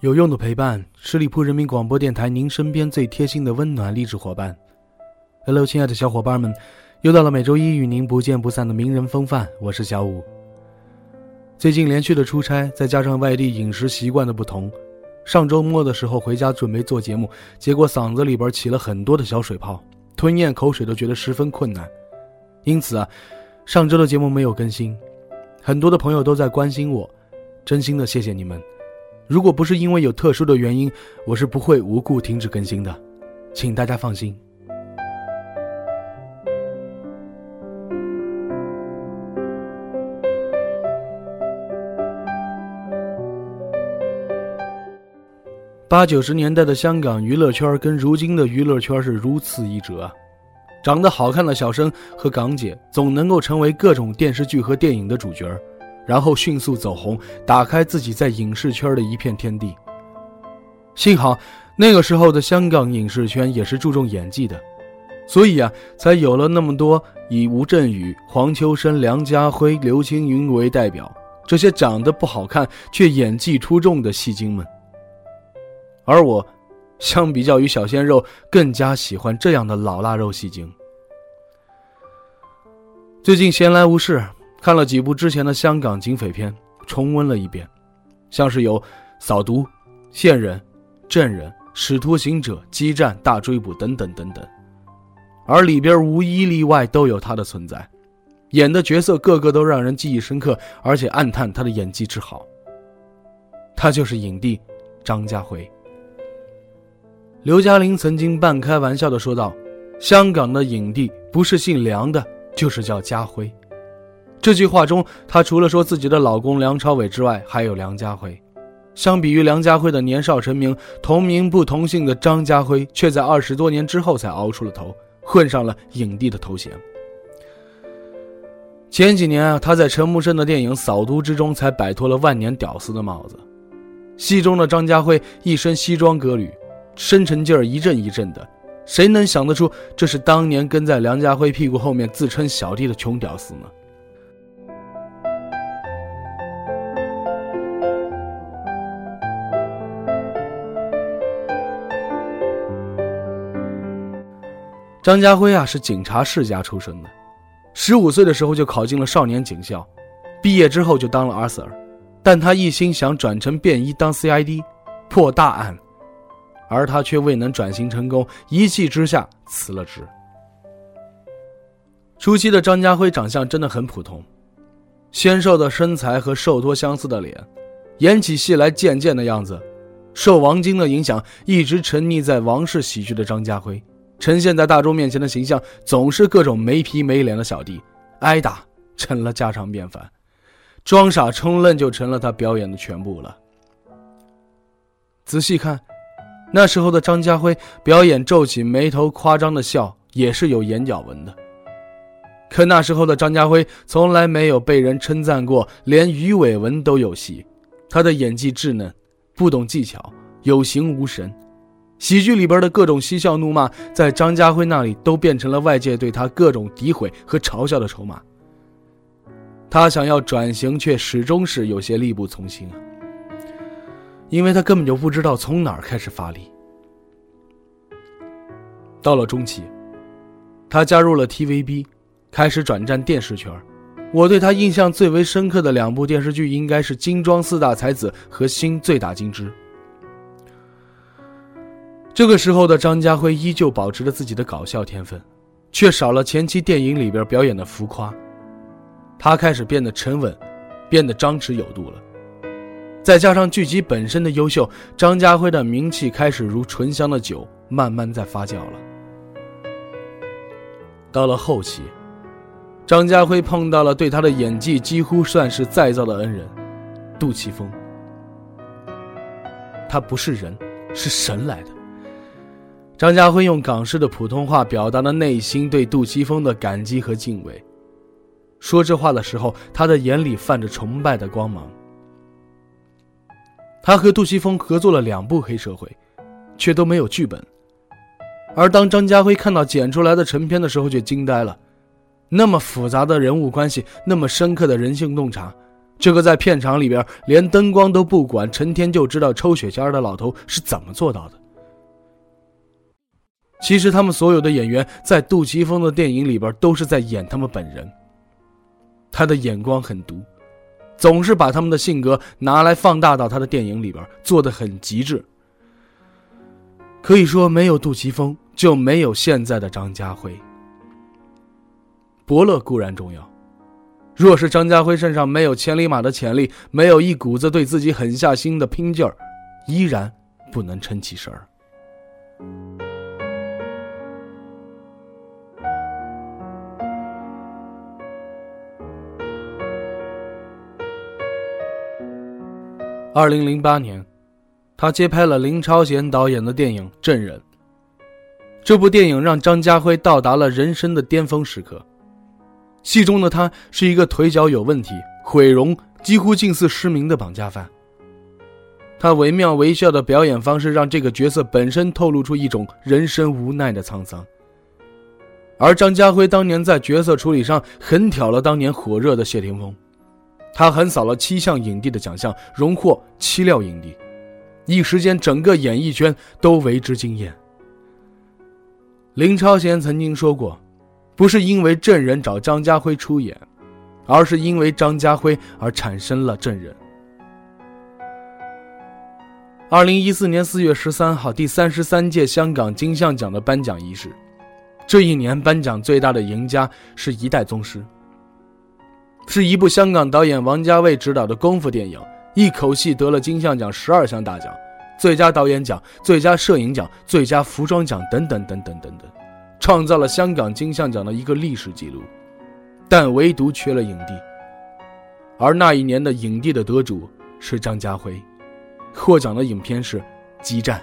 有用的陪伴，十里铺人民广播电台，您身边最贴心的温暖励志伙伴。Hello，亲爱的小伙伴们，又到了每周一与您不见不散的名人风范，我是小五。最近连续的出差，再加上外地饮食习惯的不同，上周末的时候回家准备做节目，结果嗓子里边起了很多的小水泡，吞咽口水都觉得十分困难。因此啊，上周的节目没有更新，很多的朋友都在关心我，真心的谢谢你们。如果不是因为有特殊的原因，我是不会无故停止更新的，请大家放心。八九十年代的香港娱乐圈跟如今的娱乐圈是如此一辙啊，长得好看的小生和港姐总能够成为各种电视剧和电影的主角然后迅速走红，打开自己在影视圈的一片天地。幸好那个时候的香港影视圈也是注重演技的，所以啊，才有了那么多以吴镇宇、黄秋生、梁家辉、刘青云为代表这些长得不好看却演技出众的戏精们。而我，相比较于小鲜肉，更加喜欢这样的老腊肉戏精。最近闲来无事。看了几部之前的香港警匪片，重温了一遍，像是有《扫毒》《线人》《证人》《使徒行者》《激战》《大追捕》等等等等，而里边无一例外都有他的存在，演的角色个个都让人记忆深刻，而且暗叹他的演技之好。他就是影帝张家辉。刘嘉玲曾经半开玩笑的说道：“香港的影帝不是姓梁的，就是叫家辉。”这句话中，她除了说自己的老公梁朝伟之外，还有梁家辉。相比于梁家辉的年少成名，同名不同姓的张家辉却在二十多年之后才熬出了头，混上了影帝的头衔。前几年啊，他在陈木胜的电影《扫毒》之中才摆脱了万年屌丝的帽子。戏中的张家辉一身西装革履，深沉劲儿一阵一阵的，谁能想得出这是当年跟在梁家辉屁股后面自称小弟的穷屌丝呢？张家辉啊，是警察世家出身的，十五岁的时候就考进了少年警校，毕业之后就当了阿 Sir，但他一心想转成便衣当 CID，破大案，而他却未能转型成功，一气之下辞了职。初期的张家辉长相真的很普通，纤瘦的身材和瘦脱相似的脸，演起戏来贱贱的样子，受王晶的影响，一直沉溺在王氏喜剧的张家辉。呈现在大众面前的形象总是各种没皮没脸的小弟，挨打成了家常便饭，装傻充愣就成了他表演的全部了。仔细看，那时候的张家辉表演皱起眉头夸张的笑也是有眼角纹的。可那时候的张家辉从来没有被人称赞过，连鱼尾纹都有戏。他的演技稚嫩，不懂技巧，有形无神。喜剧里边的各种嬉笑怒骂，在张家辉那里都变成了外界对他各种诋毁和嘲笑的筹码。他想要转型，却始终是有些力不从心啊，因为他根本就不知道从哪儿开始发力。到了中期，他加入了 TVB，开始转战电视圈。我对他印象最为深刻的两部电视剧，应该是《金装四大才子》和《新醉打金枝》。这个时候的张家辉依旧保持着自己的搞笑天分，却少了前期电影里边表演的浮夸。他开始变得沉稳，变得张弛有度了。再加上剧集本身的优秀，张家辉的名气开始如醇香的酒，慢慢在发酵了。到了后期，张家辉碰到了对他的演技几乎算是再造的恩人，杜琪峰。他不是人，是神来的。张家辉用港式的普通话表达了内心对杜琪峰的感激和敬畏。说这话的时候，他的眼里泛着崇拜的光芒。他和杜琪峰合作了两部黑社会，却都没有剧本。而当张家辉看到剪出来的成片的时候，却惊呆了。那么复杂的人物关系，那么深刻的人性洞察，这个在片场里边连灯光都不管，成天就知道抽雪茄的老头是怎么做到的？其实他们所有的演员在杜琪峰的电影里边都是在演他们本人。他的眼光很毒，总是把他们的性格拿来放大到他的电影里边，做的很极致。可以说，没有杜琪峰，就没有现在的张家辉。伯乐固然重要，若是张家辉身上没有千里马的潜力，没有一股子对自己狠下心的拼劲儿，依然不能撑起身儿。二零零八年，他接拍了林超贤导演的电影《证人》。这部电影让张家辉到达了人生的巅峰时刻。戏中的他是一个腿脚有问题、毁容几乎近似失明的绑架犯。他惟妙惟肖的表演方式让这个角色本身透露出一种人生无奈的沧桑。而张家辉当年在角色处理上狠挑了当年火热的谢霆锋。他横扫了七项影帝的奖项，荣获七料影帝，一时间整个演艺圈都为之惊艳。林超贤曾经说过：“不是因为证人找张家辉出演，而是因为张家辉而产生了证人。”二零一四年四月十三号，第三十三届香港金像奖的颁奖仪式，这一年颁奖最大的赢家是一代宗师。是一部香港导演王家卫执导的功夫电影，一口气得了金像奖十二项大奖，最佳导演奖、最佳摄影奖、最佳服装奖等等等等等等，创造了香港金像奖的一个历史记录，但唯独缺了影帝。而那一年的影帝的得主是张家辉，获奖的影片是《激战》。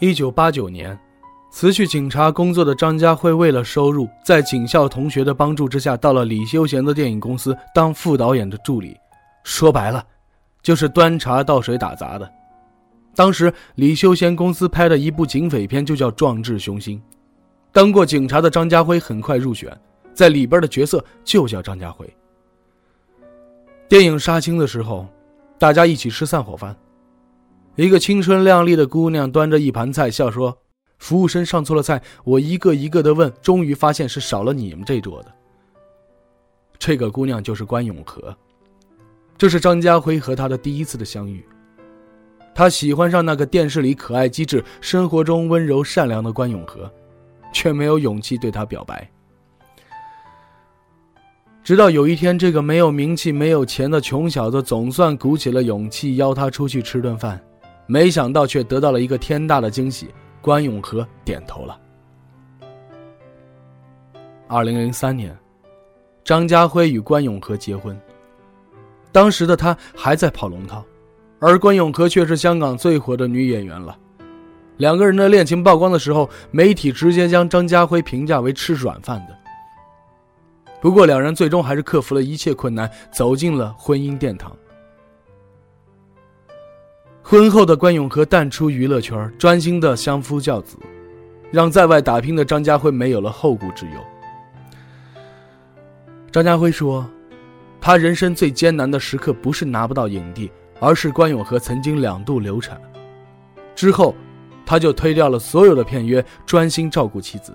一九八九年，辞去警察工作的张家辉为了收入，在警校同学的帮助之下，到了李修贤的电影公司当副导演的助理。说白了，就是端茶倒水打杂的。当时李修贤公司拍的一部警匪片就叫《壮志雄心》，当过警察的张家辉很快入选，在里边的角色就叫张家辉。电影杀青的时候，大家一起吃散伙饭。一个青春靓丽的姑娘端着一盘菜，笑说：“服务生上错了菜。”我一个一个的问，终于发现是少了你们这桌的。这个姑娘就是关永和，这是张家辉和她的第一次的相遇。他喜欢上那个电视里可爱机智、生活中温柔善良的关永和，却没有勇气对她表白。直到有一天，这个没有名气、没有钱的穷小子总算鼓起了勇气邀她出去吃顿饭。没想到，却得到了一个天大的惊喜。关永和点头了。二零零三年，张家辉与关永和结婚。当时的他还在跑龙套，而关永和却是香港最火的女演员了。两个人的恋情曝光的时候，媒体直接将张家辉评价为吃软饭的。不过，两人最终还是克服了一切困难，走进了婚姻殿堂。婚后的关永和淡出娱乐圈，专心的相夫教子，让在外打拼的张家辉没有了后顾之忧。张家辉说：“他人生最艰难的时刻不是拿不到影帝，而是关永和曾经两度流产。之后，他就推掉了所有的片约，专心照顾妻子。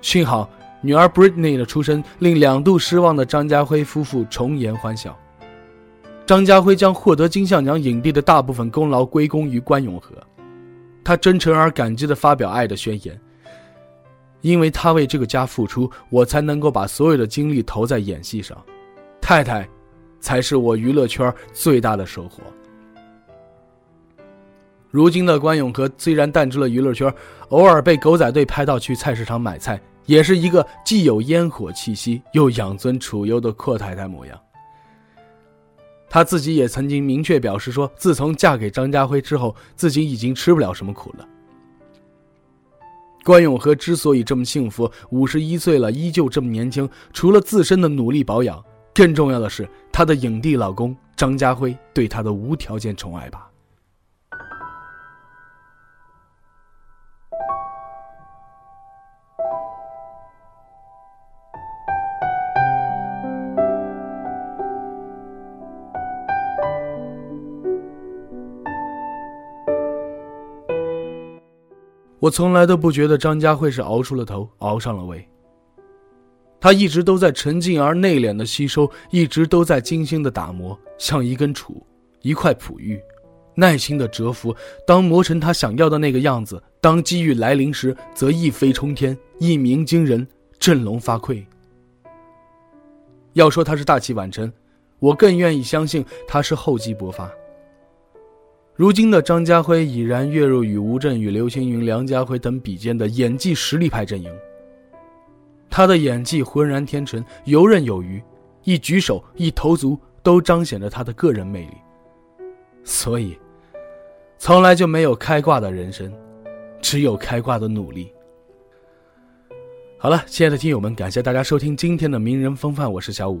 幸好女儿 Britney 的出生，令两度失望的张家辉夫妇重颜欢笑。”张家辉将获得金像奖影帝的大部分功劳归功于关永和，他真诚而感激地发表爱的宣言。因为他为这个家付出，我才能够把所有的精力投在演戏上。太太，才是我娱乐圈最大的收获。如今的关永和虽然淡出了娱乐圈，偶尔被狗仔队拍到去菜市场买菜，也是一个既有烟火气息又养尊处优的阔太太模样。她自己也曾经明确表示说，自从嫁给张家辉之后，自己已经吃不了什么苦了。关咏荷之所以这么幸福，五十一岁了依旧这么年轻，除了自身的努力保养，更重要的是她的影帝老公张家辉对她的无条件宠爱吧。我从来都不觉得张家慧是熬出了头，熬上了位。他一直都在沉静而内敛的吸收，一直都在精心的打磨，像一根杵，一块璞玉，耐心的蛰伏。当磨成他想要的那个样子，当机遇来临时，则一飞冲天，一鸣惊人，振聋发聩。要说他是大器晚成，我更愿意相信他是厚积薄发。如今的张家辉已然跃入与吴镇宇、刘青云、梁家辉等比肩的演技实力派阵营。他的演技浑然天成，游刃有余，一举手一投足都彰显着他的个人魅力。所以，从来就没有开挂的人生，只有开挂的努力。好了，亲爱的听友们，感谢大家收听今天的名人风范，我是小五。